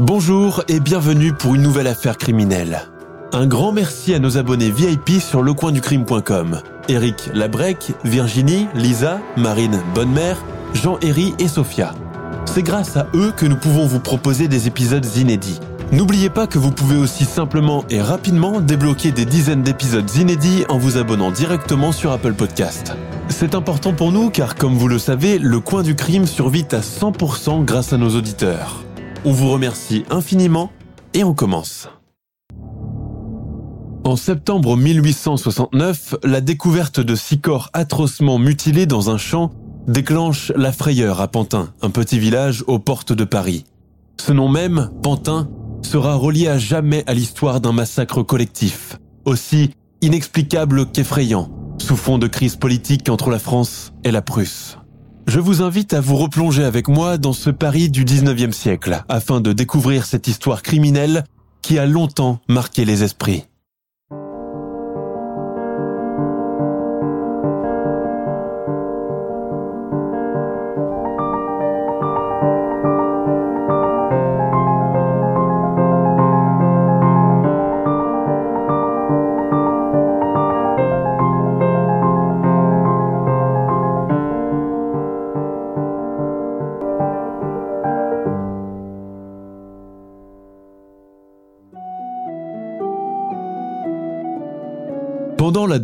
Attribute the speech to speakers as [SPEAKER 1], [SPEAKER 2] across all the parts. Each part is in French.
[SPEAKER 1] Bonjour et bienvenue pour une nouvelle affaire criminelle. Un grand merci à nos abonnés VIP sur lecoinducrime.com. Eric Labrec, Virginie, Lisa, Marine Bonnemère, Jean-Héry et Sophia. C'est grâce à eux que nous pouvons vous proposer des épisodes inédits. N'oubliez pas que vous pouvez aussi simplement et rapidement débloquer des dizaines d'épisodes inédits en vous abonnant directement sur Apple Podcast. C'est important pour nous car comme vous le savez, le coin du crime survit à 100% grâce à nos auditeurs. On vous remercie infiniment et on commence. En septembre 1869, la découverte de six corps atrocement mutilés dans un champ déclenche la frayeur à Pantin, un petit village aux portes de Paris. Ce nom même, Pantin, sera relié à jamais à l'histoire d'un massacre collectif, aussi inexplicable qu'effrayant, sous fond de crise politique entre la France et la Prusse. Je vous invite à vous replonger avec moi dans ce Paris du 19e siècle afin de découvrir cette histoire criminelle qui a longtemps marqué les esprits.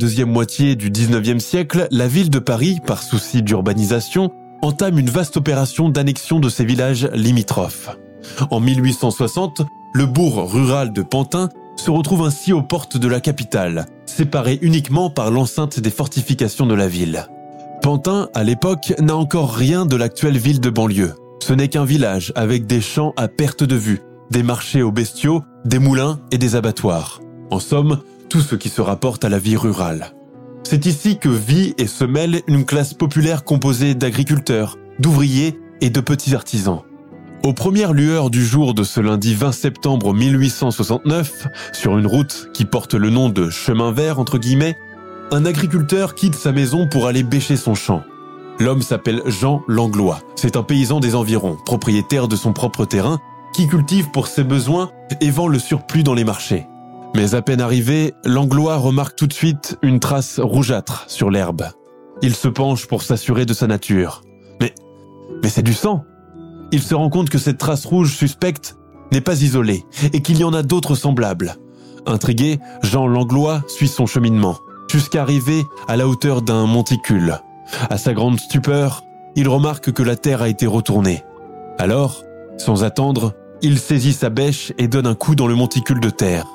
[SPEAKER 1] Deuxième moitié du 19e siècle, la ville de Paris, par souci d'urbanisation, entame une vaste opération d'annexion de ses villages limitrophes. En 1860, le bourg rural de Pantin se retrouve ainsi aux portes de la capitale, séparé uniquement par l'enceinte des fortifications de la ville. Pantin, à l'époque, n'a encore rien de l'actuelle ville de banlieue. Ce n'est qu'un village avec des champs à perte de vue, des marchés aux bestiaux, des moulins et des abattoirs. En somme, tout ce qui se rapporte à la vie rurale. C'est ici que vit et se mêle une classe populaire composée d'agriculteurs, d'ouvriers et de petits artisans. Aux premières lueurs du jour de ce lundi 20 septembre 1869, sur une route qui porte le nom de chemin vert entre guillemets, un agriculteur quitte sa maison pour aller bêcher son champ. L'homme s'appelle Jean Langlois. C'est un paysan des environs, propriétaire de son propre terrain, qui cultive pour ses besoins et vend le surplus dans les marchés. Mais à peine arrivé, l'anglois remarque tout de suite une trace rougeâtre sur l'herbe. Il se penche pour s'assurer de sa nature. Mais, mais c'est du sang. Il se rend compte que cette trace rouge suspecte n'est pas isolée et qu'il y en a d'autres semblables. Intrigué, Jean Langlois suit son cheminement, jusqu'à arriver à la hauteur d'un monticule. À sa grande stupeur, il remarque que la terre a été retournée. Alors, sans attendre, il saisit sa bêche et donne un coup dans le monticule de terre.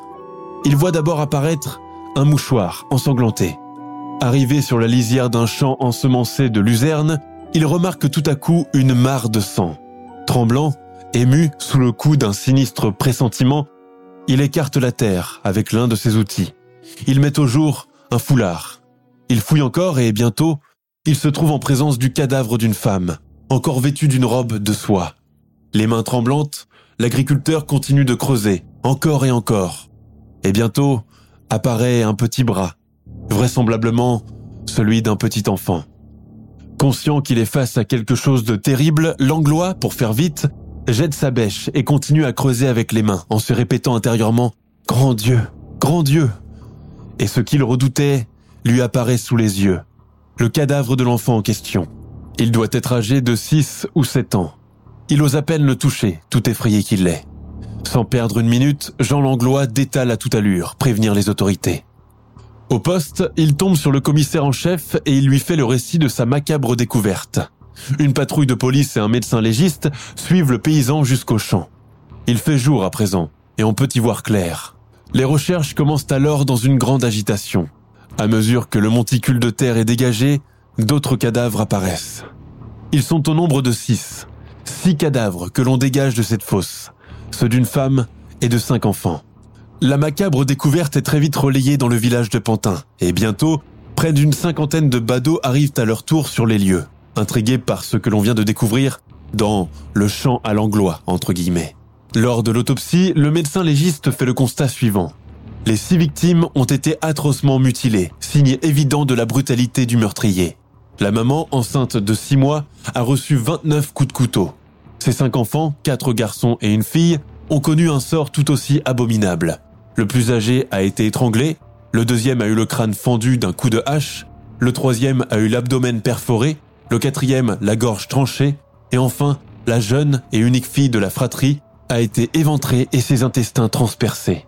[SPEAKER 1] Il voit d'abord apparaître un mouchoir ensanglanté. Arrivé sur la lisière d'un champ ensemencé de luzerne, il remarque tout à coup une mare de sang. Tremblant, ému sous le coup d'un sinistre pressentiment, il écarte la terre avec l'un de ses outils. Il met au jour un foulard. Il fouille encore et bientôt, il se trouve en présence du cadavre d'une femme, encore vêtue d'une robe de soie. Les mains tremblantes, l'agriculteur continue de creuser, encore et encore. Et bientôt apparaît un petit bras, vraisemblablement celui d'un petit enfant. Conscient qu'il est face à quelque chose de terrible, l'anglois, pour faire vite, jette sa bêche et continue à creuser avec les mains en se répétant intérieurement ⁇ Grand Dieu, grand Dieu !⁇ Et ce qu'il redoutait lui apparaît sous les yeux. Le cadavre de l'enfant en question. Il doit être âgé de 6 ou 7 ans. Il ose à peine le toucher, tout effrayé qu'il est. Sans perdre une minute, Jean Langlois détale à toute allure, prévenir les autorités. Au poste, il tombe sur le commissaire en chef et il lui fait le récit de sa macabre découverte. Une patrouille de police et un médecin légiste suivent le paysan jusqu'au champ. Il fait jour à présent, et on peut y voir clair. Les recherches commencent alors dans une grande agitation. À mesure que le monticule de terre est dégagé, d'autres cadavres apparaissent. Ils sont au nombre de six. Six cadavres que l'on dégage de cette fosse, d'une femme et de cinq enfants. La macabre découverte est très vite relayée dans le village de Pantin, et bientôt, près d'une cinquantaine de badauds arrivent à leur tour sur les lieux, intrigués par ce que l'on vient de découvrir dans le champ à l'anglois. Lors de l'autopsie, le médecin légiste fait le constat suivant. Les six victimes ont été atrocement mutilées, signe évident de la brutalité du meurtrier. La maman, enceinte de six mois, a reçu 29 coups de couteau. Ses cinq enfants, quatre garçons et une fille, ont connu un sort tout aussi abominable. Le plus âgé a été étranglé, le deuxième a eu le crâne fendu d'un coup de hache, le troisième a eu l'abdomen perforé, le quatrième la gorge tranchée, et enfin, la jeune et unique fille de la fratrie a été éventrée et ses intestins transpercés.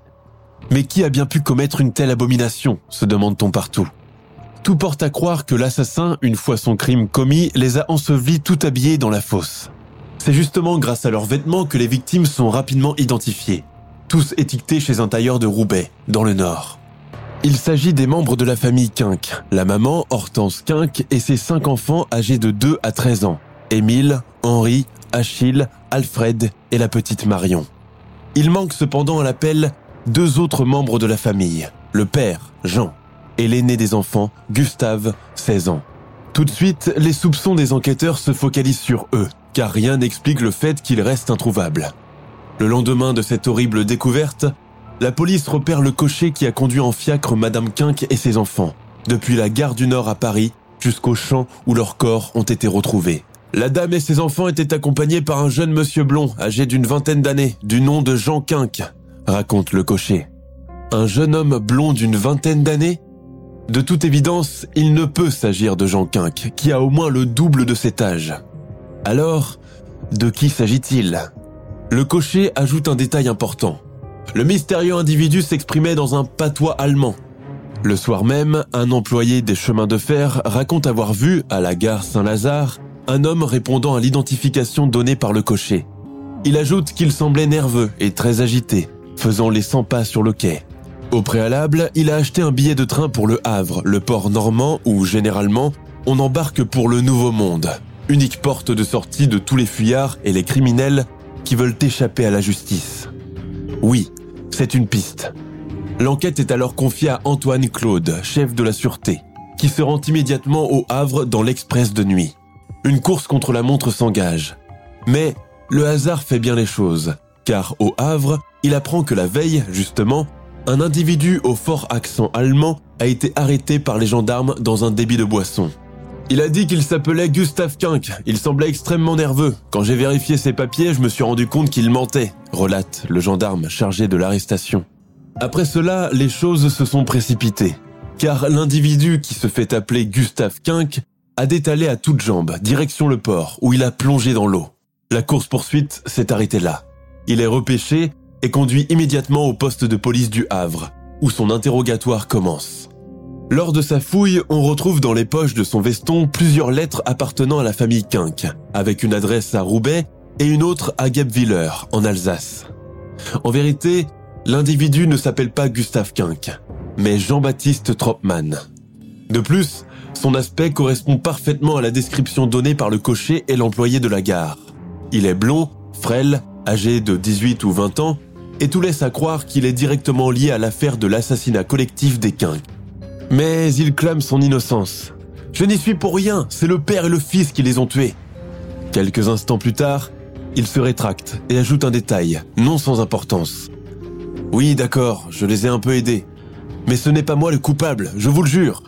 [SPEAKER 1] Mais qui a bien pu commettre une telle abomination se demande-t-on partout. Tout porte à croire que l'assassin, une fois son crime commis, les a ensevelis tout habillés dans la fosse. C'est justement grâce à leurs vêtements que les victimes sont rapidement identifiées, tous étiquetés chez un tailleur de Roubaix, dans le Nord. Il s'agit des membres de la famille Quinck, la maman Hortense Quinck et ses cinq enfants âgés de 2 à 13 ans, Émile, Henri, Achille, Alfred et la petite Marion. Il manque cependant à l'appel deux autres membres de la famille, le père, Jean, et l'aîné des enfants, Gustave, 16 ans. Tout de suite, les soupçons des enquêteurs se focalisent sur eux, car rien n'explique le fait qu'ils restent introuvables. Le lendemain de cette horrible découverte, la police repère le cocher qui a conduit en fiacre Madame Quinck et ses enfants, depuis la gare du Nord à Paris jusqu'au champ où leurs corps ont été retrouvés. La dame et ses enfants étaient accompagnés par un jeune monsieur blond, âgé d'une vingtaine d'années, du nom de Jean Quinck, raconte le cocher. Un jeune homme blond d'une vingtaine d'années? De toute évidence, il ne peut s'agir de Jean Quinck, qui a au moins le double de cet âge. Alors, de qui s'agit-il? Le cocher ajoute un détail important. Le mystérieux individu s'exprimait dans un patois allemand. Le soir même, un employé des chemins de fer raconte avoir vu, à la gare Saint-Lazare, un homme répondant à l'identification donnée par le cocher. Il ajoute qu'il semblait nerveux et très agité, faisant les 100 pas sur le quai. Au préalable, il a acheté un billet de train pour le Havre, le port normand où, généralement, on embarque pour le Nouveau Monde, unique porte de sortie de tous les fuyards et les criminels qui veulent échapper à la justice. Oui, c'est une piste. L'enquête est alors confiée à Antoine Claude, chef de la sûreté, qui se rend immédiatement au Havre dans l'express de nuit une course contre la montre s'engage. Mais le hasard fait bien les choses, car au Havre, il apprend que la veille, justement, un individu au fort accent allemand a été arrêté par les gendarmes dans un débit de boisson. Il a dit qu'il s'appelait Gustave Quinck, il semblait extrêmement nerveux. Quand j'ai vérifié ses papiers, je me suis rendu compte qu'il mentait, relate le gendarme chargé de l'arrestation. Après cela, les choses se sont précipitées, car l'individu qui se fait appeler Gustave Quinck a détalé à toutes jambes, direction le port, où il a plongé dans l'eau. La course-poursuite s'est arrêtée là. Il est repêché et conduit immédiatement au poste de police du Havre, où son interrogatoire commence. Lors de sa fouille, on retrouve dans les poches de son veston plusieurs lettres appartenant à la famille Quinck, avec une adresse à Roubaix et une autre à Gebwiller, en Alsace. En vérité, l'individu ne s'appelle pas Gustave Quinck, mais Jean-Baptiste Tropman. De plus, son aspect correspond parfaitement à la description donnée par le cocher et l'employé de la gare. Il est blond, frêle, âgé de 18 ou 20 ans, et tout laisse à croire qu'il est directement lié à l'affaire de l'assassinat collectif des Quinques. Mais il clame son innocence. Je n'y suis pour rien, c'est le père et le fils qui les ont tués. Quelques instants plus tard, il se rétracte et ajoute un détail, non sans importance. Oui, d'accord, je les ai un peu aidés. Mais ce n'est pas moi le coupable, je vous le jure.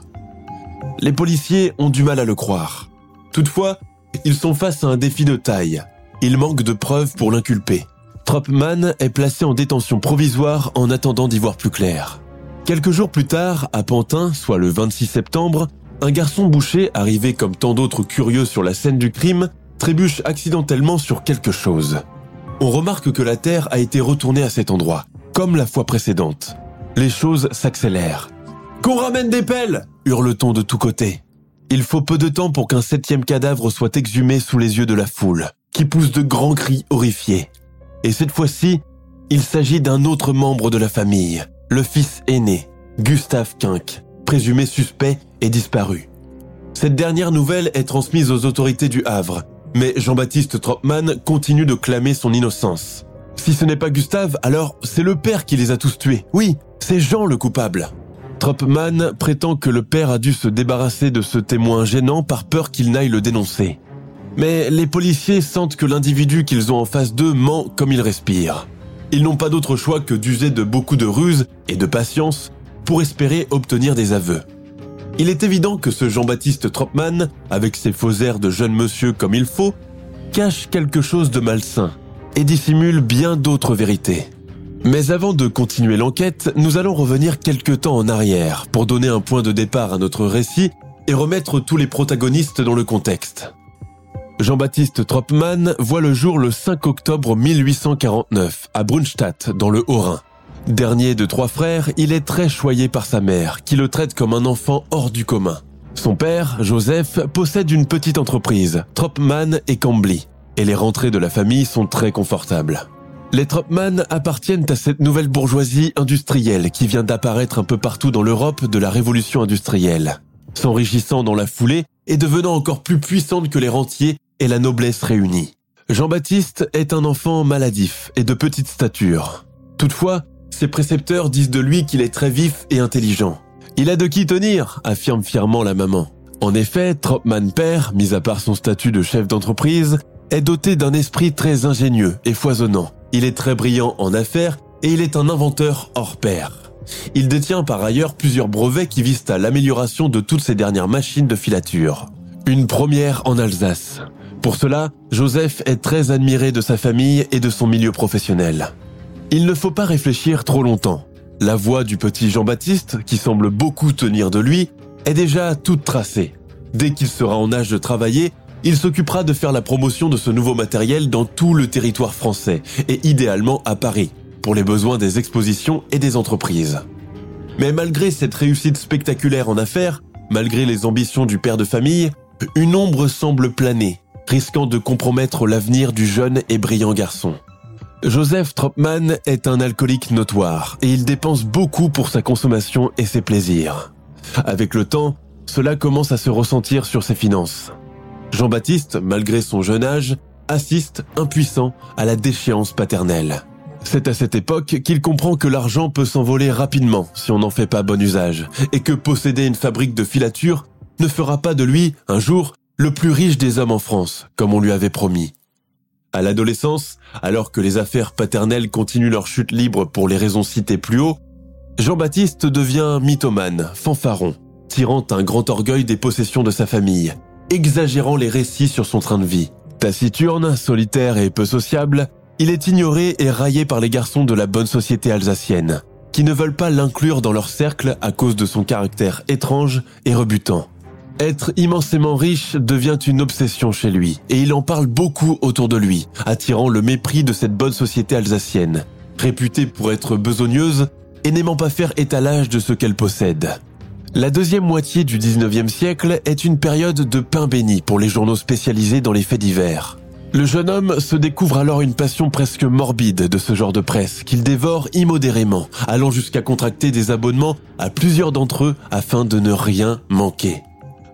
[SPEAKER 1] Les policiers ont du mal à le croire. Toutefois, ils sont face à un défi de taille. Il manque de preuves pour l'inculper. Tropman est placé en détention provisoire en attendant d'y voir plus clair. Quelques jours plus tard, à Pantin, soit le 26 septembre, un garçon boucher, arrivé comme tant d'autres curieux sur la scène du crime, trébuche accidentellement sur quelque chose. On remarque que la terre a été retournée à cet endroit, comme la fois précédente. Les choses s'accélèrent. Qu'on ramène des pelles hurle-t-on de tous côtés. Il faut peu de temps pour qu'un septième cadavre soit exhumé sous les yeux de la foule, qui pousse de grands cris horrifiés. Et cette fois-ci, il s'agit d'un autre membre de la famille, le fils aîné, Gustave Quinck, présumé suspect, est disparu. Cette dernière nouvelle est transmise aux autorités du Havre, mais Jean-Baptiste Tropman continue de clamer son innocence. Si ce n'est pas Gustave, alors c'est le père qui les a tous tués. Oui, c'est Jean le coupable. Tropman prétend que le père a dû se débarrasser de ce témoin gênant par peur qu'il n'aille le dénoncer. Mais les policiers sentent que l'individu qu'ils ont en face d'eux ment comme il respire. Ils n'ont pas d'autre choix que d'user de beaucoup de ruse et de patience pour espérer obtenir des aveux. Il est évident que ce Jean-Baptiste Tropman, avec ses faux airs de jeune monsieur comme il faut, cache quelque chose de malsain et dissimule bien d'autres vérités. Mais avant de continuer l'enquête, nous allons revenir quelque temps en arrière pour donner un point de départ à notre récit et remettre tous les protagonistes dans le contexte. Jean-Baptiste Tropman voit le jour le 5 octobre 1849 à Brunstadt dans le Haut-Rhin. Dernier de trois frères, il est très choyé par sa mère, qui le traite comme un enfant hors du commun. Son père, Joseph, possède une petite entreprise, Tropman et Cambly, et les rentrées de la famille sont très confortables. Les Tropman appartiennent à cette nouvelle bourgeoisie industrielle qui vient d'apparaître un peu partout dans l'Europe de la révolution industrielle, s'enrichissant dans la foulée et devenant encore plus puissante que les rentiers et la noblesse réunie. Jean-Baptiste est un enfant maladif et de petite stature. Toutefois, ses précepteurs disent de lui qu'il est très vif et intelligent. Il a de qui tenir, affirme fièrement la maman. En effet, Tropman père, mis à part son statut de chef d'entreprise, est doté d'un esprit très ingénieux et foisonnant. Il est très brillant en affaires et il est un inventeur hors pair. Il détient par ailleurs plusieurs brevets qui visent à l'amélioration de toutes ces dernières machines de filature. Une première en Alsace. Pour cela, Joseph est très admiré de sa famille et de son milieu professionnel. Il ne faut pas réfléchir trop longtemps. La voie du petit Jean-Baptiste, qui semble beaucoup tenir de lui, est déjà toute tracée. Dès qu'il sera en âge de travailler, il s'occupera de faire la promotion de ce nouveau matériel dans tout le territoire français et idéalement à Paris, pour les besoins des expositions et des entreprises. Mais malgré cette réussite spectaculaire en affaires, malgré les ambitions du père de famille, une ombre semble planer, risquant de compromettre l'avenir du jeune et brillant garçon. Joseph Tropman est un alcoolique notoire et il dépense beaucoup pour sa consommation et ses plaisirs. Avec le temps, cela commence à se ressentir sur ses finances. Jean-Baptiste, malgré son jeune âge, assiste, impuissant, à la déchéance paternelle. C'est à cette époque qu'il comprend que l'argent peut s'envoler rapidement si on n'en fait pas bon usage, et que posséder une fabrique de filature ne fera pas de lui, un jour, le plus riche des hommes en France, comme on lui avait promis. À l'adolescence, alors que les affaires paternelles continuent leur chute libre pour les raisons citées plus haut, Jean-Baptiste devient mythomane, fanfaron, tirant un grand orgueil des possessions de sa famille, exagérant les récits sur son train de vie. Taciturne, solitaire et peu sociable, il est ignoré et raillé par les garçons de la bonne société alsacienne, qui ne veulent pas l'inclure dans leur cercle à cause de son caractère étrange et rebutant. Être immensément riche devient une obsession chez lui, et il en parle beaucoup autour de lui, attirant le mépris de cette bonne société alsacienne, réputée pour être besogneuse et n'aimant pas faire étalage de ce qu'elle possède. La deuxième moitié du 19e siècle est une période de pain béni pour les journaux spécialisés dans les faits divers. Le jeune homme se découvre alors une passion presque morbide de ce genre de presse qu'il dévore immodérément, allant jusqu'à contracter des abonnements à plusieurs d'entre eux afin de ne rien manquer.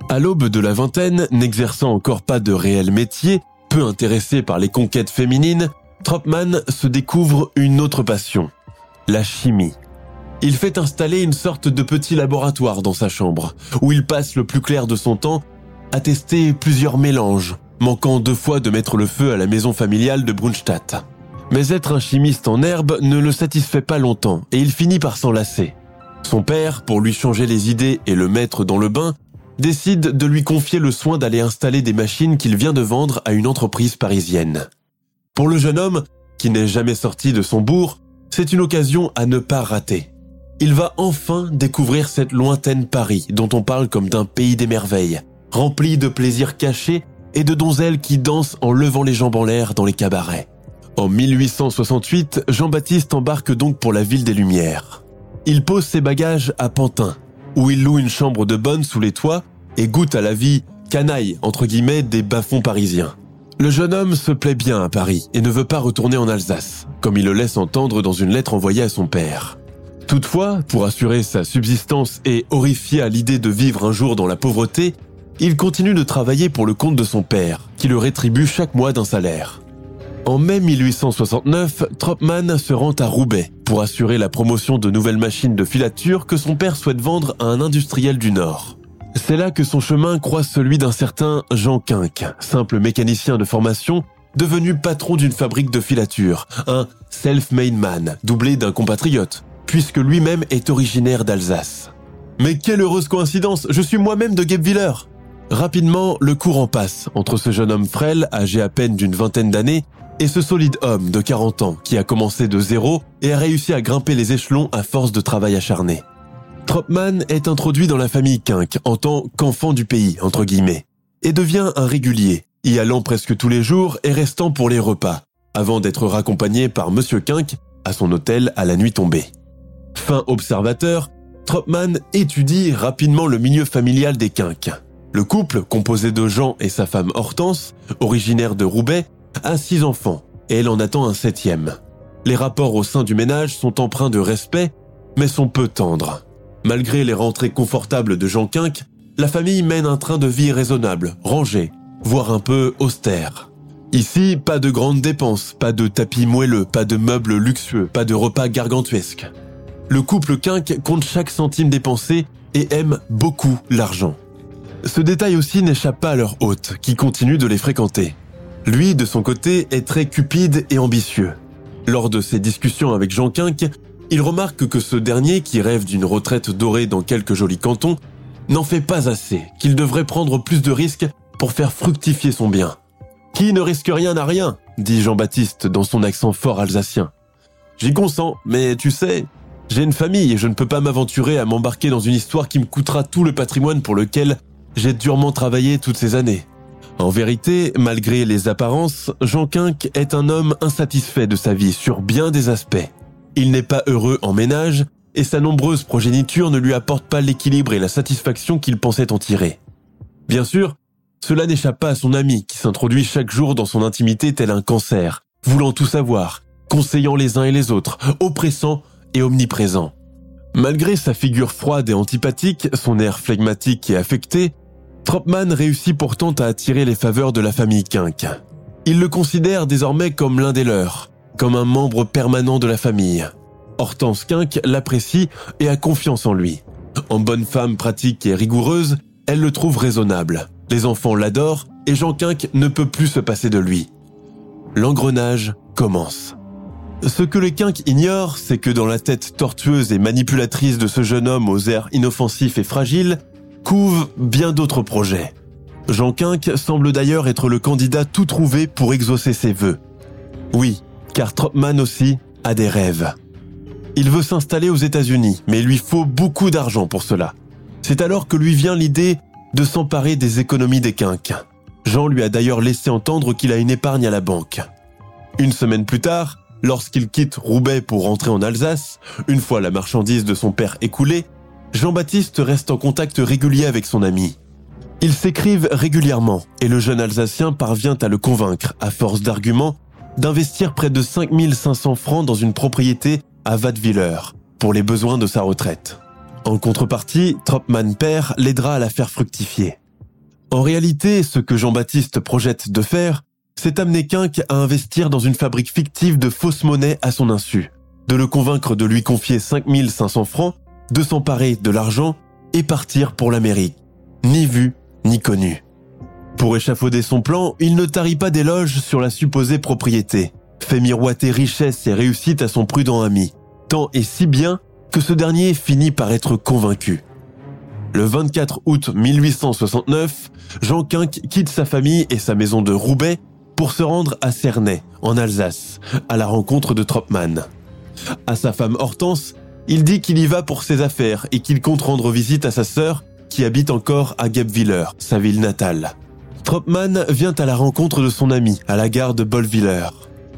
[SPEAKER 1] À l'aube de la vingtaine, n'exerçant encore pas de réel métier, peu intéressé par les conquêtes féminines, Tropman se découvre une autre passion, la chimie. Il fait installer une sorte de petit laboratoire dans sa chambre, où il passe le plus clair de son temps à tester plusieurs mélanges, manquant deux fois de mettre le feu à la maison familiale de Brunstadt. Mais être un chimiste en herbe ne le satisfait pas longtemps et il finit par s'enlacer. Son père, pour lui changer les idées et le mettre dans le bain, décide de lui confier le soin d'aller installer des machines qu'il vient de vendre à une entreprise parisienne. Pour le jeune homme, qui n'est jamais sorti de son bourg, c'est une occasion à ne pas rater il va enfin découvrir cette lointaine Paris dont on parle comme d'un pays des merveilles, rempli de plaisirs cachés et de donzelles qui dansent en levant les jambes en l'air dans les cabarets. En 1868, Jean-Baptiste embarque donc pour la ville des Lumières. Il pose ses bagages à Pantin, où il loue une chambre de bonne sous les toits et goûte à la vie canaille entre guillemets des bas-fonds parisiens. Le jeune homme se plaît bien à Paris et ne veut pas retourner en Alsace, comme il le laisse entendre dans une lettre envoyée à son père. Toutefois, pour assurer sa subsistance et horrifié à l'idée de vivre un jour dans la pauvreté, il continue de travailler pour le compte de son père, qui le rétribue chaque mois d'un salaire. En mai 1869, Tropman se rend à Roubaix pour assurer la promotion de nouvelles machines de filature que son père souhaite vendre à un industriel du Nord. C'est là que son chemin croise celui d'un certain Jean Quinck, simple mécanicien de formation, devenu patron d'une fabrique de filature, un self-made man, doublé d'un compatriote, puisque lui-même est originaire d'Alsace. Mais quelle heureuse coïncidence, je suis moi-même de Guebwiller Rapidement, le courant passe entre ce jeune homme frêle, âgé à peine d'une vingtaine d'années, et ce solide homme de 40 ans qui a commencé de zéro et a réussi à grimper les échelons à force de travail acharné. Tropman est introduit dans la famille Quink en tant qu'enfant du pays, entre guillemets, et devient un régulier, y allant presque tous les jours et restant pour les repas, avant d'être raccompagné par Monsieur Quink à son hôtel à la nuit tombée. Fin observateur, Tropman étudie rapidement le milieu familial des Quinques. Le couple, composé de Jean et sa femme Hortense, originaire de Roubaix, a six enfants et elle en attend un septième. Les rapports au sein du ménage sont empreints de respect, mais sont peu tendres. Malgré les rentrées confortables de Jean Quinck, la famille mène un train de vie raisonnable, rangé, voire un peu austère. Ici, pas de grandes dépenses, pas de tapis moelleux, pas de meubles luxueux, pas de repas gargantuesques. Le couple Quinck compte chaque centime dépensé et aime beaucoup l'argent. Ce détail aussi n'échappe pas à leur hôte, qui continue de les fréquenter. Lui, de son côté, est très cupide et ambitieux. Lors de ses discussions avec Jean Quinck, il remarque que ce dernier, qui rêve d'une retraite dorée dans quelques jolis cantons, n'en fait pas assez, qu'il devrait prendre plus de risques pour faire fructifier son bien. Qui ne risque rien n'a rien, dit Jean-Baptiste dans son accent fort alsacien. J'y consens, mais tu sais, j'ai une famille et je ne peux pas m'aventurer à m'embarquer dans une histoire qui me coûtera tout le patrimoine pour lequel j'ai durement travaillé toutes ces années. En vérité, malgré les apparences, Jean Quinck est un homme insatisfait de sa vie sur bien des aspects. Il n'est pas heureux en ménage et sa nombreuse progéniture ne lui apporte pas l'équilibre et la satisfaction qu'il pensait en tirer. Bien sûr, cela n'échappe pas à son ami qui s'introduit chaque jour dans son intimité tel un cancer, voulant tout savoir, conseillant les uns et les autres, oppressant et omniprésent. Malgré sa figure froide et antipathique, son air flegmatique et affecté, Tropman réussit pourtant à attirer les faveurs de la famille Quinck. Il le considère désormais comme l'un des leurs, comme un membre permanent de la famille. Hortense Quinck l'apprécie et a confiance en lui. En bonne femme pratique et rigoureuse, elle le trouve raisonnable. Les enfants l'adorent et Jean Quinck ne peut plus se passer de lui. L'engrenage commence. Ce que les Quinck ignorent, c'est que dans la tête tortueuse et manipulatrice de ce jeune homme aux airs inoffensifs et fragiles, couvent bien d'autres projets. Jean Quinck semble d'ailleurs être le candidat tout trouvé pour exaucer ses vœux. Oui, car Tropman aussi a des rêves. Il veut s'installer aux États-Unis, mais il lui faut beaucoup d'argent pour cela. C'est alors que lui vient l'idée de s'emparer des économies des quinques. Jean lui a d'ailleurs laissé entendre qu'il a une épargne à la banque. Une semaine plus tard, lorsqu'il quitte Roubaix pour rentrer en Alsace, une fois la marchandise de son père écoulée, Jean-Baptiste reste en contact régulier avec son ami. Ils s'écrivent régulièrement et le jeune Alsacien parvient à le convaincre, à force d'arguments, d'investir près de 5500 francs dans une propriété à Wattwiller pour les besoins de sa retraite. En contrepartie, Tropman père l'aidera à la faire fructifier. En réalité, ce que Jean-Baptiste projette de faire, c'est amener Quinck à investir dans une fabrique fictive de fausses monnaies à son insu, de le convaincre de lui confier 5500 francs, de s'emparer de l'argent et partir pour l'Amérique, ni vu ni connu. Pour échafauder son plan, il ne tarit pas d'éloges sur la supposée propriété, fait miroiter richesse et réussite à son prudent ami, tant et si bien que ce dernier finit par être convaincu. Le 24 août 1869, Jean Quinck quitte sa famille et sa maison de Roubaix pour se rendre à Cernay, en Alsace, à la rencontre de Tropman. À sa femme Hortense, il dit qu'il y va pour ses affaires et qu'il compte rendre visite à sa sœur qui habite encore à Gebwiller, sa ville natale. Tropman vient à la rencontre de son ami à la gare de Bolwiller.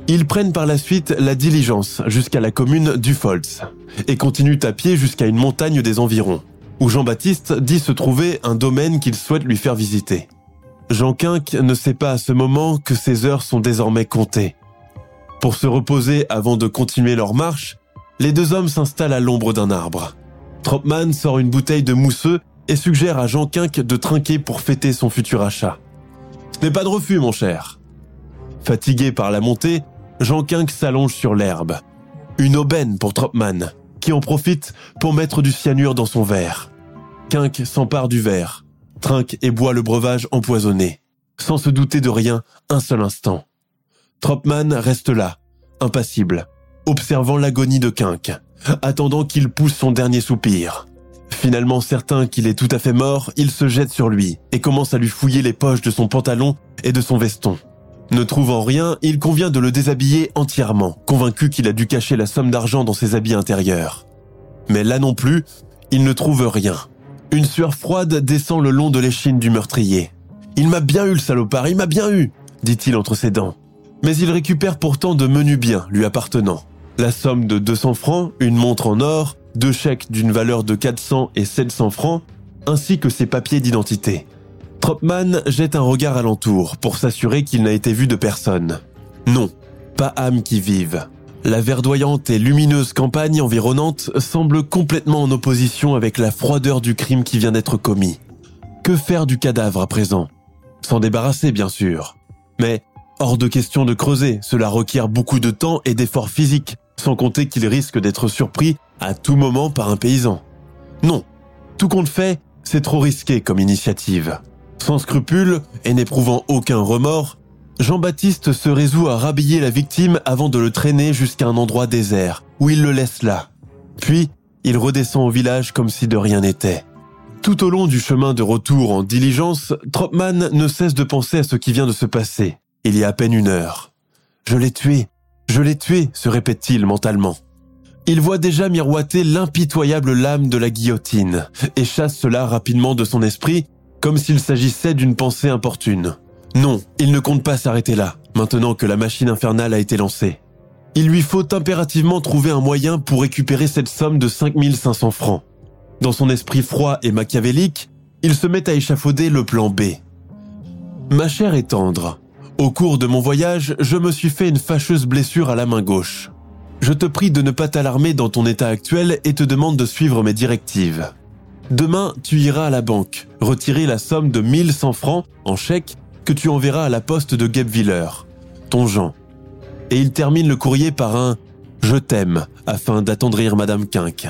[SPEAKER 1] Ils prennent par la suite la diligence jusqu'à la commune d'Ufolz et continuent à pied jusqu'à une montagne des environs, où Jean-Baptiste dit se trouver un domaine qu'il souhaite lui faire visiter. Jean Quinck ne sait pas à ce moment que ses heures sont désormais comptées. Pour se reposer avant de continuer leur marche, les deux hommes s'installent à l'ombre d'un arbre. Tropman sort une bouteille de mousseux et suggère à Jean Quinck de trinquer pour fêter son futur achat. Ce n'est pas de refus, mon cher. Fatigué par la montée, Jean Quinck s'allonge sur l'herbe. Une aubaine pour Tropman, qui en profite pour mettre du cyanure dans son verre. Quinck s'empare du verre, trinque et boit le breuvage empoisonné, sans se douter de rien un seul instant. Tropman reste là, impassible, observant l'agonie de Quinck, attendant qu'il pousse son dernier soupir. Finalement certain qu'il est tout à fait mort, il se jette sur lui et commence à lui fouiller les poches de son pantalon et de son veston. Ne trouvant rien, il convient de le déshabiller entièrement, convaincu qu'il a dû cacher la somme d'argent dans ses habits intérieurs. Mais là non plus, il ne trouve rien. Une sueur froide descend le long de l'échine du meurtrier. Il m'a bien eu le salopard, il m'a bien eu, dit-il entre ses dents. Mais il récupère pourtant de menus biens lui appartenant. La somme de 200 francs, une montre en or, deux chèques d'une valeur de 400 et 700 francs, ainsi que ses papiers d'identité. Tropman jette un regard alentour pour s'assurer qu'il n'a été vu de personne. Non, pas âme qui vive. La verdoyante et lumineuse campagne environnante semble complètement en opposition avec la froideur du crime qui vient d'être commis. Que faire du cadavre à présent? S'en débarrasser, bien sûr. Mais hors de question de creuser, cela requiert beaucoup de temps et d'efforts physiques, sans compter qu'il risque d'être surpris à tout moment par un paysan. Non, tout compte fait, c'est trop risqué comme initiative. Sans scrupule et n'éprouvant aucun remords, Jean-Baptiste se résout à rhabiller la victime avant de le traîner jusqu'à un endroit désert, où il le laisse là. Puis, il redescend au village comme si de rien n'était. Tout au long du chemin de retour en diligence, Tropman ne cesse de penser à ce qui vient de se passer, il y a à peine une heure. Je l'ai tué, je l'ai tué, se répète-t-il mentalement. Il voit déjà miroiter l'impitoyable lame de la guillotine et chasse cela rapidement de son esprit comme s'il s'agissait d'une pensée importune. Non, il ne compte pas s'arrêter là, maintenant que la machine infernale a été lancée. Il lui faut impérativement trouver un moyen pour récupérer cette somme de 5500 francs. Dans son esprit froid et machiavélique, il se met à échafauder le plan B. Ma chère est tendre. Au cours de mon voyage, je me suis fait une fâcheuse blessure à la main gauche. Je te prie de ne pas t'alarmer dans ton état actuel et te demande de suivre mes directives. Demain, tu iras à la banque, retirer la somme de 1100 francs en chèque que tu enverras à la poste de Guebwiller, ton Jean. Et il termine le courrier par un Je t'aime afin d'attendrir Madame Quinck.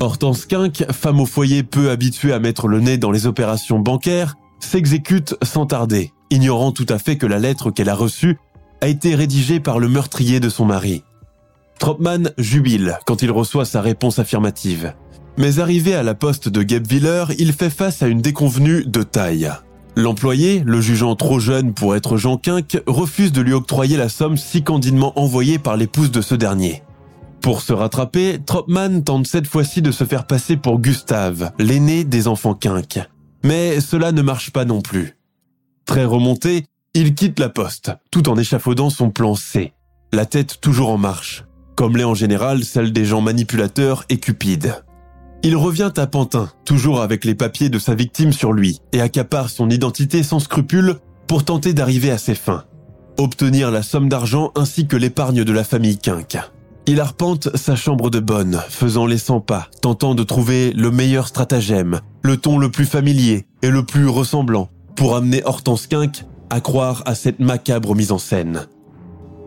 [SPEAKER 1] Hortense Quinck, femme au foyer peu habituée à mettre le nez dans les opérations bancaires, s'exécute sans tarder, ignorant tout à fait que la lettre qu'elle a reçue a été rédigée par le meurtrier de son mari. Tropman jubile quand il reçoit sa réponse affirmative. Mais arrivé à la poste de Guebwiller, il fait face à une déconvenue de taille. L'employé, le jugeant trop jeune pour être Jean Quinck, refuse de lui octroyer la somme si candidement envoyée par l'épouse de ce dernier. Pour se rattraper, Tropman tente cette fois-ci de se faire passer pour Gustave, l'aîné des enfants Quinck. Mais cela ne marche pas non plus. Très remonté, il quitte la poste, tout en échafaudant son plan C, la tête toujours en marche comme l'est en général celle des gens manipulateurs et cupides. Il revient à Pantin, toujours avec les papiers de sa victime sur lui, et accapare son identité sans scrupule pour tenter d'arriver à ses fins. Obtenir la somme d'argent ainsi que l'épargne de la famille Quinque. Il arpente sa chambre de bonne, faisant les 100 pas, tentant de trouver le meilleur stratagème, le ton le plus familier et le plus ressemblant, pour amener Hortense Quinque à croire à cette macabre mise en scène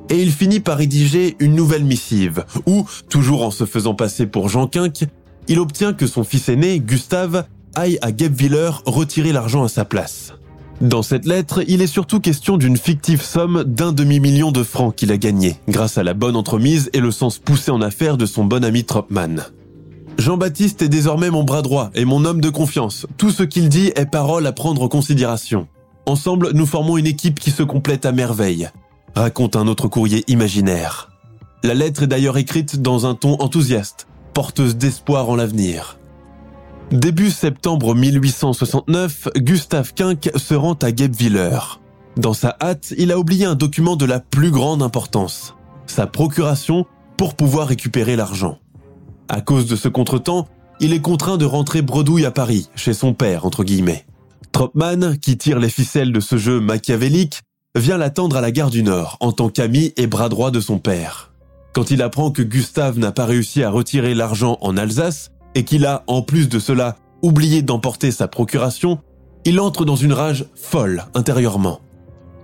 [SPEAKER 1] et il finit par rédiger une nouvelle missive, où, toujours en se faisant passer pour Jean Quinck, il obtient que son fils aîné, Gustave, aille à Guebwiller retirer l'argent à sa place. Dans cette lettre, il est surtout question d'une fictive somme d'un demi-million de francs qu'il a gagné, grâce à la bonne entremise et le sens poussé en affaires de son bon ami Tropman. Jean-Baptiste est désormais mon bras droit et mon homme de confiance. Tout ce qu'il dit est parole à prendre en considération. Ensemble, nous formons une équipe qui se complète à merveille raconte un autre courrier imaginaire. La lettre est d'ailleurs écrite dans un ton enthousiaste, porteuse d'espoir en l'avenir. Début septembre 1869, Gustave Quinck se rend à Guebwiller. Dans sa hâte, il a oublié un document de la plus grande importance, sa procuration pour pouvoir récupérer l'argent. À cause de ce contretemps, il est contraint de rentrer bredouille à Paris, chez son père, entre guillemets. Tropman, qui tire les ficelles de ce jeu machiavélique, vient l'attendre à la gare du Nord en tant qu'ami et bras droit de son père. Quand il apprend que Gustave n'a pas réussi à retirer l'argent en Alsace et qu'il a, en plus de cela, oublié d'emporter sa procuration, il entre dans une rage folle intérieurement.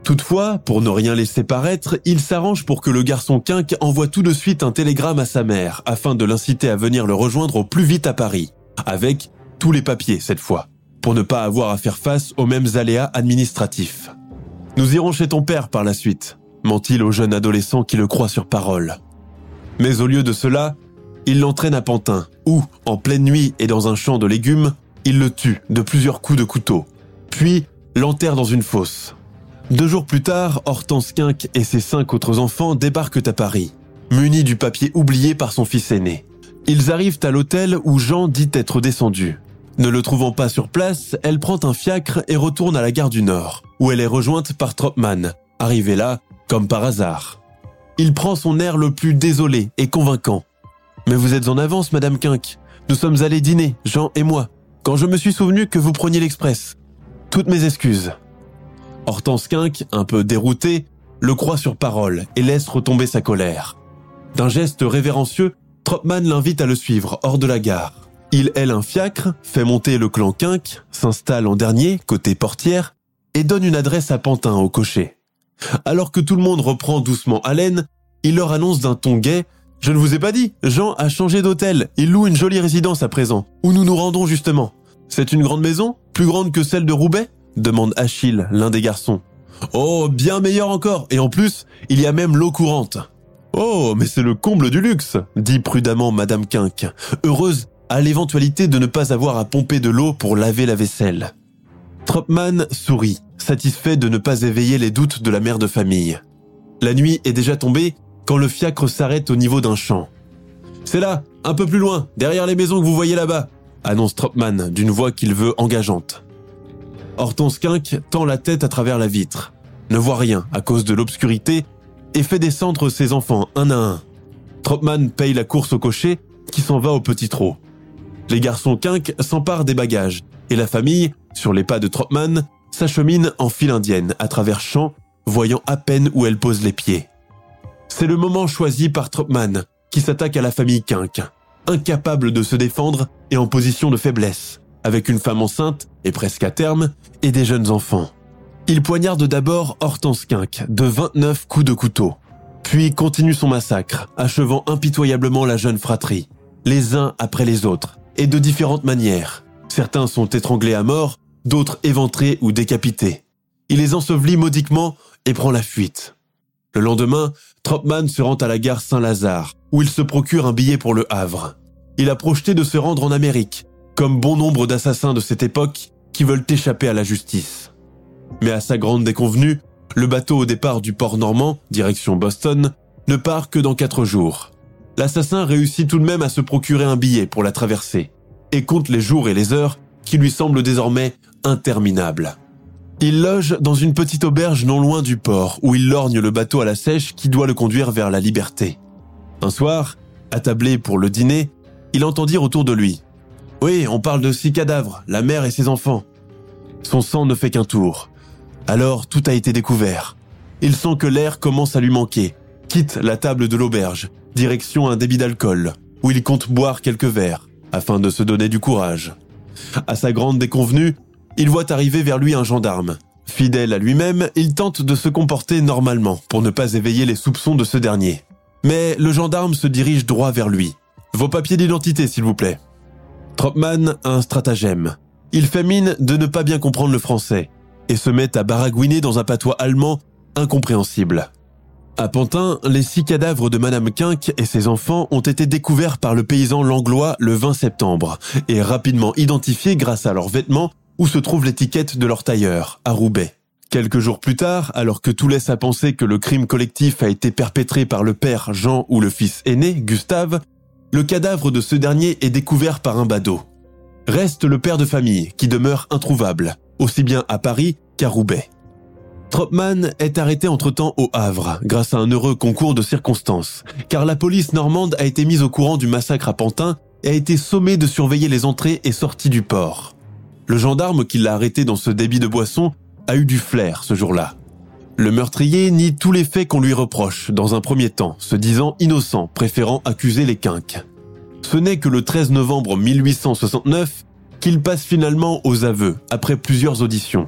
[SPEAKER 1] Toutefois, pour ne rien laisser paraître, il s'arrange pour que le garçon Quinque envoie tout de suite un télégramme à sa mère afin de l'inciter à venir le rejoindre au plus vite à Paris, avec tous les papiers cette fois, pour ne pas avoir à faire face aux mêmes aléas administratifs. Nous irons chez ton père par la suite, ment-il au jeune adolescent qui le croit sur parole. Mais au lieu de cela, il l'entraîne à Pantin, où, en pleine nuit et dans un champ de légumes, il le tue de plusieurs coups de couteau, puis l'enterre dans une fosse. Deux jours plus tard, Hortense Quinque et ses cinq autres enfants débarquent à Paris, munis du papier oublié par son fils aîné. Ils arrivent à l'hôtel où Jean dit être descendu. Ne le trouvant pas sur place, elle prend un fiacre et retourne à la gare du Nord, où elle est rejointe par Tropman, arrivé là comme par hasard. Il prend son air le plus désolé et convaincant. Mais vous êtes en avance, Madame Quinque. Nous sommes allés dîner, Jean et moi, quand je me suis souvenu que vous preniez l'express. Toutes mes excuses. Hortense Quinque, un peu déroutée, le croit sur parole et laisse retomber sa colère. D'un geste révérencieux, Tropman l'invite à le suivre hors de la gare. Il aile un fiacre, fait monter le clan Quinque, s'installe en dernier, côté portière, et donne une adresse à Pantin au cocher. Alors que tout le monde reprend doucement haleine, il leur annonce d'un ton gai Je ne vous ai pas dit, Jean a changé d'hôtel, il loue une jolie résidence à présent, où nous nous rendons justement? C'est une grande maison, plus grande que celle de Roubaix? Demande Achille, l'un des garçons. Oh, bien meilleur encore, et en plus, il y a même l'eau courante. Oh, mais c'est le comble du luxe, dit prudemment Madame Quinque, heureuse à l'éventualité de ne pas avoir à pomper de l'eau pour laver la vaisselle. Tropman sourit, satisfait de ne pas éveiller les doutes de la mère de famille. La nuit est déjà tombée quand le fiacre s'arrête au niveau d'un champ. C'est là, un peu plus loin, derrière les maisons que vous voyez là-bas, annonce Tropman d'une voix qu'il veut engageante. Hortense Quinque tend la tête à travers la vitre, ne voit rien à cause de l'obscurité et fait descendre ses enfants un à un. Tropman paye la course au cocher qui s'en va au petit trot. Les garçons Quinque s'emparent des bagages et la famille, sur les pas de Tropman, s'achemine en file indienne à travers champs, voyant à peine où elle pose les pieds. C'est le moment choisi par Tropman qui s'attaque à la famille Quinque, incapable de se défendre et en position de faiblesse avec une femme enceinte et presque à terme, et des jeunes enfants. Il poignarde d'abord Hortense Quinque de 29 coups de couteau, puis continue son massacre, achevant impitoyablement la jeune fratrie, les uns après les autres, et de différentes manières. Certains sont étranglés à mort, d'autres éventrés ou décapités. Il les ensevelit maudiquement et prend la fuite. Le lendemain, Tropman se rend à la gare Saint-Lazare, où il se procure un billet pour le Havre. Il a projeté de se rendre en Amérique, comme bon nombre d'assassins de cette époque qui veulent échapper à la justice. Mais à sa grande déconvenue, le bateau au départ du port normand, direction Boston, ne part que dans quatre jours. L'assassin réussit tout de même à se procurer un billet pour la traverser, et compte les jours et les heures qui lui semblent désormais interminables. Il loge dans une petite auberge non loin du port, où il lorgne le bateau à la sèche qui doit le conduire vers la liberté. Un soir, attablé pour le dîner, il entend autour de lui oui, on parle de six cadavres, la mère et ses enfants. Son sang ne fait qu'un tour. Alors tout a été découvert. Il sent que l'air commence à lui manquer, quitte la table de l'auberge, direction un débit d'alcool, où il compte boire quelques verres, afin de se donner du courage. À sa grande déconvenue, il voit arriver vers lui un gendarme. Fidèle à lui-même, il tente de se comporter normalement pour ne pas éveiller les soupçons de ce dernier. Mais le gendarme se dirige droit vers lui. Vos papiers d'identité, s'il vous plaît. Tropman a un stratagème. Il fait mine de ne pas bien comprendre le français et se met à baragouiner dans un patois allemand incompréhensible. À Pantin, les six cadavres de Madame Quinque et ses enfants ont été découverts par le paysan langlois le 20 septembre et rapidement identifiés grâce à leurs vêtements où se trouve l'étiquette de leur tailleur, à Roubaix. Quelques jours plus tard, alors que tout laisse à penser que le crime collectif a été perpétré par le père Jean ou le fils aîné, Gustave, le cadavre de ce dernier est découvert par un badaud. Reste le père de famille, qui demeure introuvable, aussi bien à Paris qu'à Roubaix. Tropman est arrêté entre-temps au Havre, grâce à un heureux concours de circonstances, car la police normande a été mise au courant du massacre à Pantin et a été sommée de surveiller les entrées et sorties du port. Le gendarme qui l'a arrêté dans ce débit de boisson a eu du flair ce jour-là. Le meurtrier nie tous les faits qu'on lui reproche, dans un premier temps, se disant innocent, préférant accuser les quinques. Ce n'est que le 13 novembre 1869 qu'il passe finalement aux aveux, après plusieurs auditions.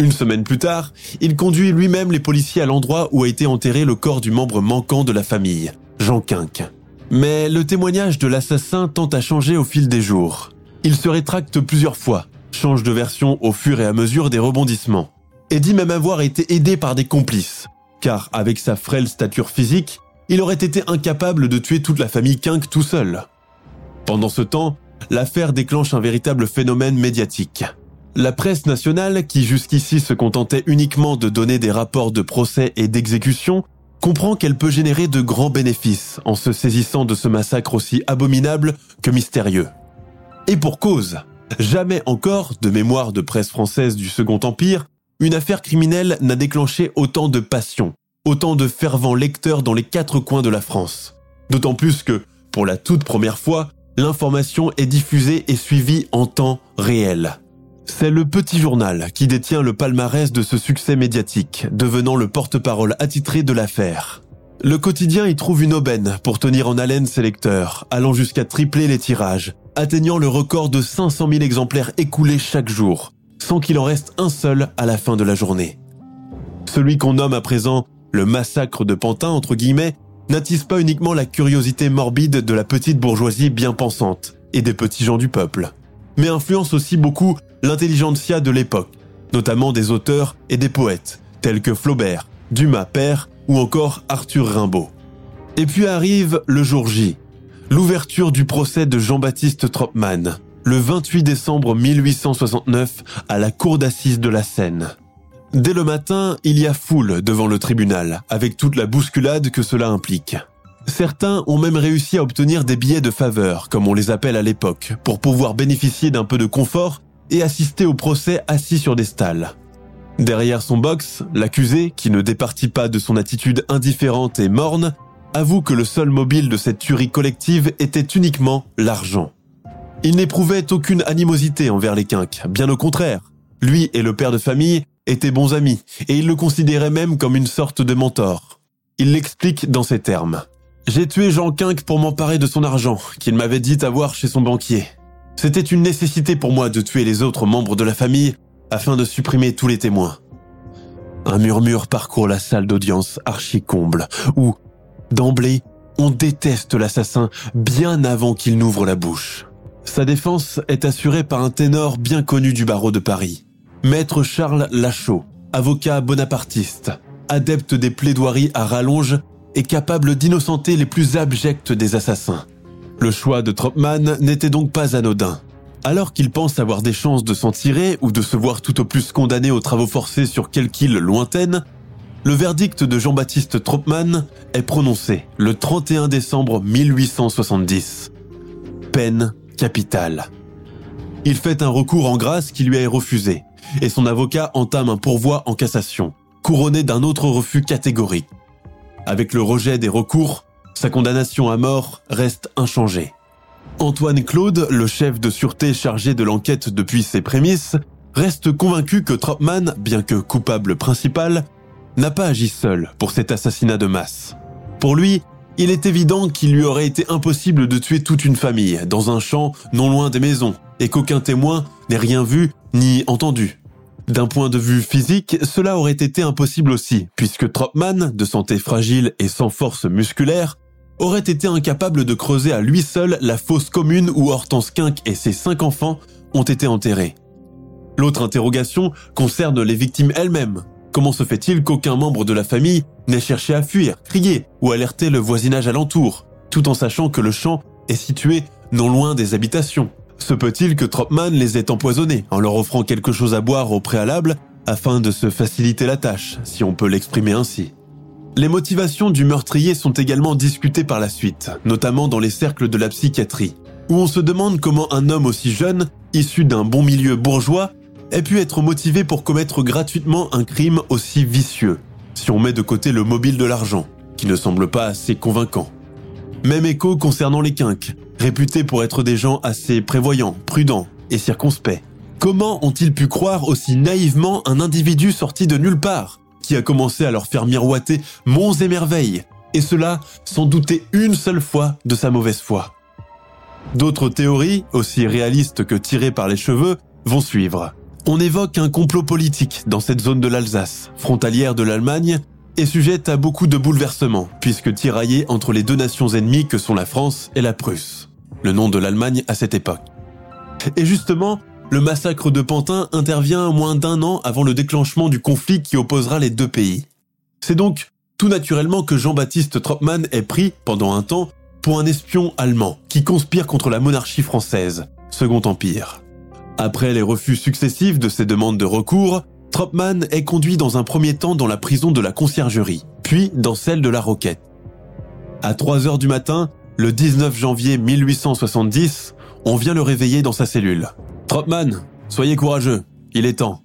[SPEAKER 1] Une semaine plus tard, il conduit lui-même les policiers à l'endroit où a été enterré le corps du membre manquant de la famille, Jean Quinque. Mais le témoignage de l'assassin tente à changer au fil des jours. Il se rétracte plusieurs fois, change de version au fur et à mesure des rebondissements, et dit même avoir été aidé par des complices, car avec sa frêle stature physique, il aurait été incapable de tuer toute la famille Quinque tout seul. Pendant ce temps, l'affaire déclenche un véritable phénomène médiatique. La presse nationale, qui jusqu'ici se contentait uniquement de donner des rapports de procès et d'exécution, comprend qu'elle peut générer de grands bénéfices en se saisissant de ce massacre aussi abominable que mystérieux. Et pour cause, jamais encore, de mémoire de presse française du Second Empire, une affaire criminelle n'a déclenché autant de passion, autant de fervents lecteurs dans les quatre coins de la France. D'autant plus que, pour la toute première fois, l'information est diffusée et suivie en temps réel. C'est le petit journal qui détient le palmarès de ce succès médiatique, devenant le porte-parole attitré de l'affaire. Le quotidien y trouve une aubaine pour tenir en haleine ses lecteurs, allant jusqu'à tripler les tirages, atteignant le record de 500 000 exemplaires écoulés chaque jour, sans qu'il en reste un seul à la fin de la journée. Celui qu'on nomme à présent le massacre de Pantin, entre guillemets, n'attise pas uniquement la curiosité morbide de la petite bourgeoisie bien pensante et des petits gens du peuple, mais influence aussi beaucoup l'intelligentsia de l'époque, notamment des auteurs et des poètes, tels que Flaubert, Dumas père ou encore Arthur Rimbaud. Et puis arrive le jour J, l'ouverture du procès de Jean-Baptiste Tropman, le 28 décembre 1869 à la cour d'assises de la Seine. Dès le matin, il y a foule devant le tribunal, avec toute la bousculade que cela implique. Certains ont même réussi à obtenir des billets de faveur, comme on les appelle à l'époque, pour pouvoir bénéficier d'un peu de confort et assister au procès assis sur des stalles. Derrière son box, l'accusé, qui ne départit pas de son attitude indifférente et morne, avoue que le seul mobile de cette tuerie collective était uniquement l'argent. Il n'éprouvait aucune animosité envers les quinques, bien au contraire. Lui et le père de famille étaient bons amis, et il le considérait même comme une sorte de mentor. Il l'explique dans ces termes. J'ai tué Jean Quinque pour m'emparer de son argent, qu'il m'avait dit avoir chez son banquier. C'était une nécessité pour moi de tuer les autres membres de la famille afin de supprimer tous les témoins. Un murmure parcourt la salle d'audience archi-comble, où, d'emblée, on déteste l'assassin bien avant qu'il n'ouvre la bouche. Sa défense est assurée par un ténor bien connu du barreau de Paris, Maître Charles Lachaud, avocat bonapartiste, adepte des plaidoiries à rallonge et capable d'innocenter les plus abjects des assassins. Le choix de Tropman n'était donc pas anodin. Alors qu'il pense avoir des chances de s'en tirer ou de se voir tout au plus condamné aux travaux forcés sur quelque île lointaine, le verdict de Jean-Baptiste Tropman est prononcé le 31 décembre 1870. Peine Il fait un recours en grâce qui lui est refusé, et son avocat entame un pourvoi en cassation, couronné d'un autre refus catégorique. Avec le rejet des recours, sa condamnation à mort reste inchangée. Antoine Claude, le chef de sûreté chargé de l'enquête depuis ses prémices, reste convaincu que Tropman, bien que coupable principal, n'a pas agi seul pour cet assassinat de masse. Pour lui, il est évident qu'il lui aurait été impossible de tuer toute une famille dans un champ non loin des maisons et qu'aucun témoin n'ait rien vu ni entendu. D'un point de vue physique, cela aurait été impossible aussi, puisque Tropman, de santé fragile et sans force musculaire, aurait été incapable de creuser à lui seul la fosse commune où Hortense Quinque et ses cinq enfants ont été enterrés. L'autre interrogation concerne les victimes elles-mêmes. Comment se fait-il qu'aucun membre de la famille n'ait cherché à fuir, crier ou alerter le voisinage alentour, tout en sachant que le champ est situé non loin des habitations? Se peut-il que Tropman les ait empoisonnés en leur offrant quelque chose à boire au préalable afin de se faciliter la tâche, si on peut l'exprimer ainsi? Les motivations du meurtrier sont également discutées par la suite, notamment dans les cercles de la psychiatrie, où on se demande comment un homme aussi jeune, issu d'un bon milieu bourgeois, ait pu être motivé pour commettre gratuitement un crime aussi vicieux, si on met de côté le mobile de l'argent, qui ne semble pas assez convaincant. Même écho concernant les quinques, réputés pour être des gens assez prévoyants, prudents et circonspects. Comment ont-ils pu croire aussi naïvement un individu sorti de nulle part qui a commencé à leur faire miroiter monts et merveilles, et cela sans douter une seule fois de sa mauvaise foi? D'autres théories, aussi réalistes que tirées par les cheveux, vont suivre. On évoque un complot politique dans cette zone de l'Alsace, frontalière de l'Allemagne, et sujette à beaucoup de bouleversements, puisque tiraillée entre les deux nations ennemies que sont la France et la Prusse, le nom de l'Allemagne à cette époque. Et justement, le massacre de Pantin intervient moins d'un an avant le déclenchement du conflit qui opposera les deux pays. C'est donc tout naturellement que Jean-Baptiste Troppmann est pris, pendant un temps, pour un espion allemand qui conspire contre la monarchie française, Second Empire. Après les refus successifs de ses demandes de recours, Troppmann est conduit dans un premier temps dans la prison de la conciergerie, puis dans celle de la Roquette. À 3 heures du matin, le 19 janvier 1870, on vient le réveiller dans sa cellule. Troppmann, soyez courageux, il est temps.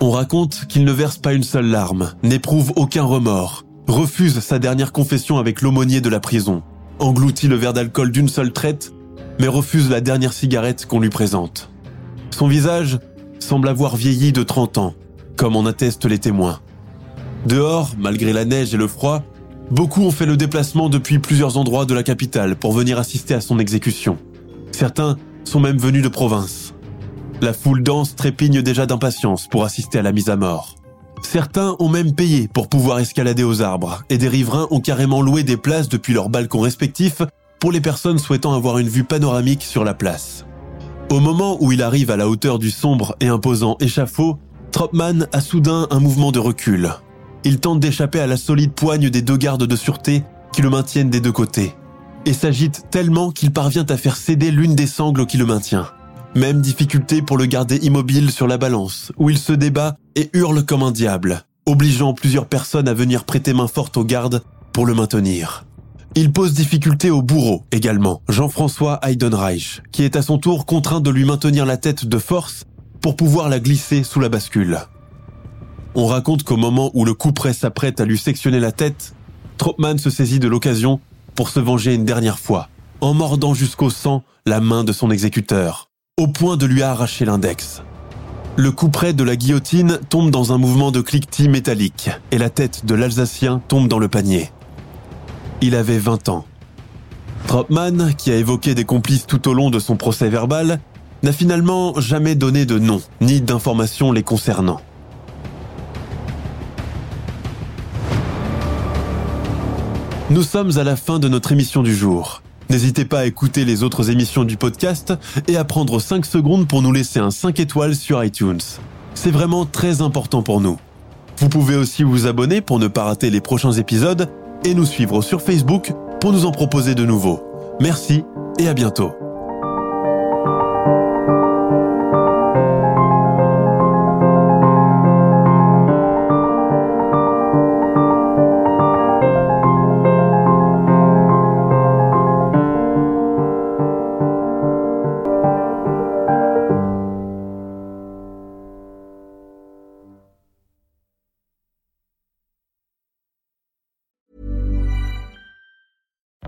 [SPEAKER 1] On raconte qu'il ne verse pas une seule larme, n'éprouve aucun remords, refuse sa dernière confession avec l'aumônier de la prison, engloutit le verre d'alcool d'une seule traite, mais refuse la dernière cigarette qu'on lui présente. Son visage semble avoir vieilli de 30 ans, comme en attestent les témoins. Dehors, malgré la neige et le froid, beaucoup ont fait le déplacement depuis plusieurs endroits de la capitale pour venir assister à son exécution. Certains sont même venus de province. La foule dense trépigne déjà d'impatience pour assister à la mise à mort. Certains ont même payé pour pouvoir escalader aux arbres, et des riverains ont carrément loué des places depuis leurs balcons respectifs pour les personnes souhaitant avoir une vue panoramique sur la place. Au moment où il arrive à la hauteur du sombre et imposant échafaud, Tropman a soudain un mouvement de recul. Il tente d'échapper à la solide poigne des deux gardes de sûreté qui le maintiennent des deux côtés, et s'agite tellement qu'il parvient à faire céder l'une des sangles qui le maintient. Même difficulté pour le garder immobile sur la balance, où il se débat et hurle comme un diable, obligeant plusieurs personnes à venir prêter main forte aux gardes pour le maintenir. Il pose difficulté au bourreau également, Jean-François Heidenreich, qui est à son tour contraint de lui maintenir la tête de force pour pouvoir la glisser sous la bascule. On raconte qu'au moment où le coup près s'apprête à lui sectionner la tête, Tropman se saisit de l'occasion pour se venger une dernière fois, en mordant jusqu'au sang la main de son exécuteur au point de lui arracher l'index. Le coup près de la guillotine tombe dans un mouvement de cliquetis métallique et la tête de l'Alsacien tombe dans le panier. Il avait 20 ans. Tropman, qui a évoqué des complices tout au long de son procès verbal, n'a finalement jamais donné de nom ni d'informations les concernant. Nous sommes à la fin de notre émission du jour. N'hésitez pas à écouter les autres émissions du podcast et à prendre 5 secondes pour nous laisser un 5 étoiles sur iTunes. C'est vraiment très important pour nous. Vous pouvez aussi vous abonner pour ne pas rater les prochains épisodes et nous suivre sur Facebook pour nous en proposer de nouveaux. Merci et à bientôt.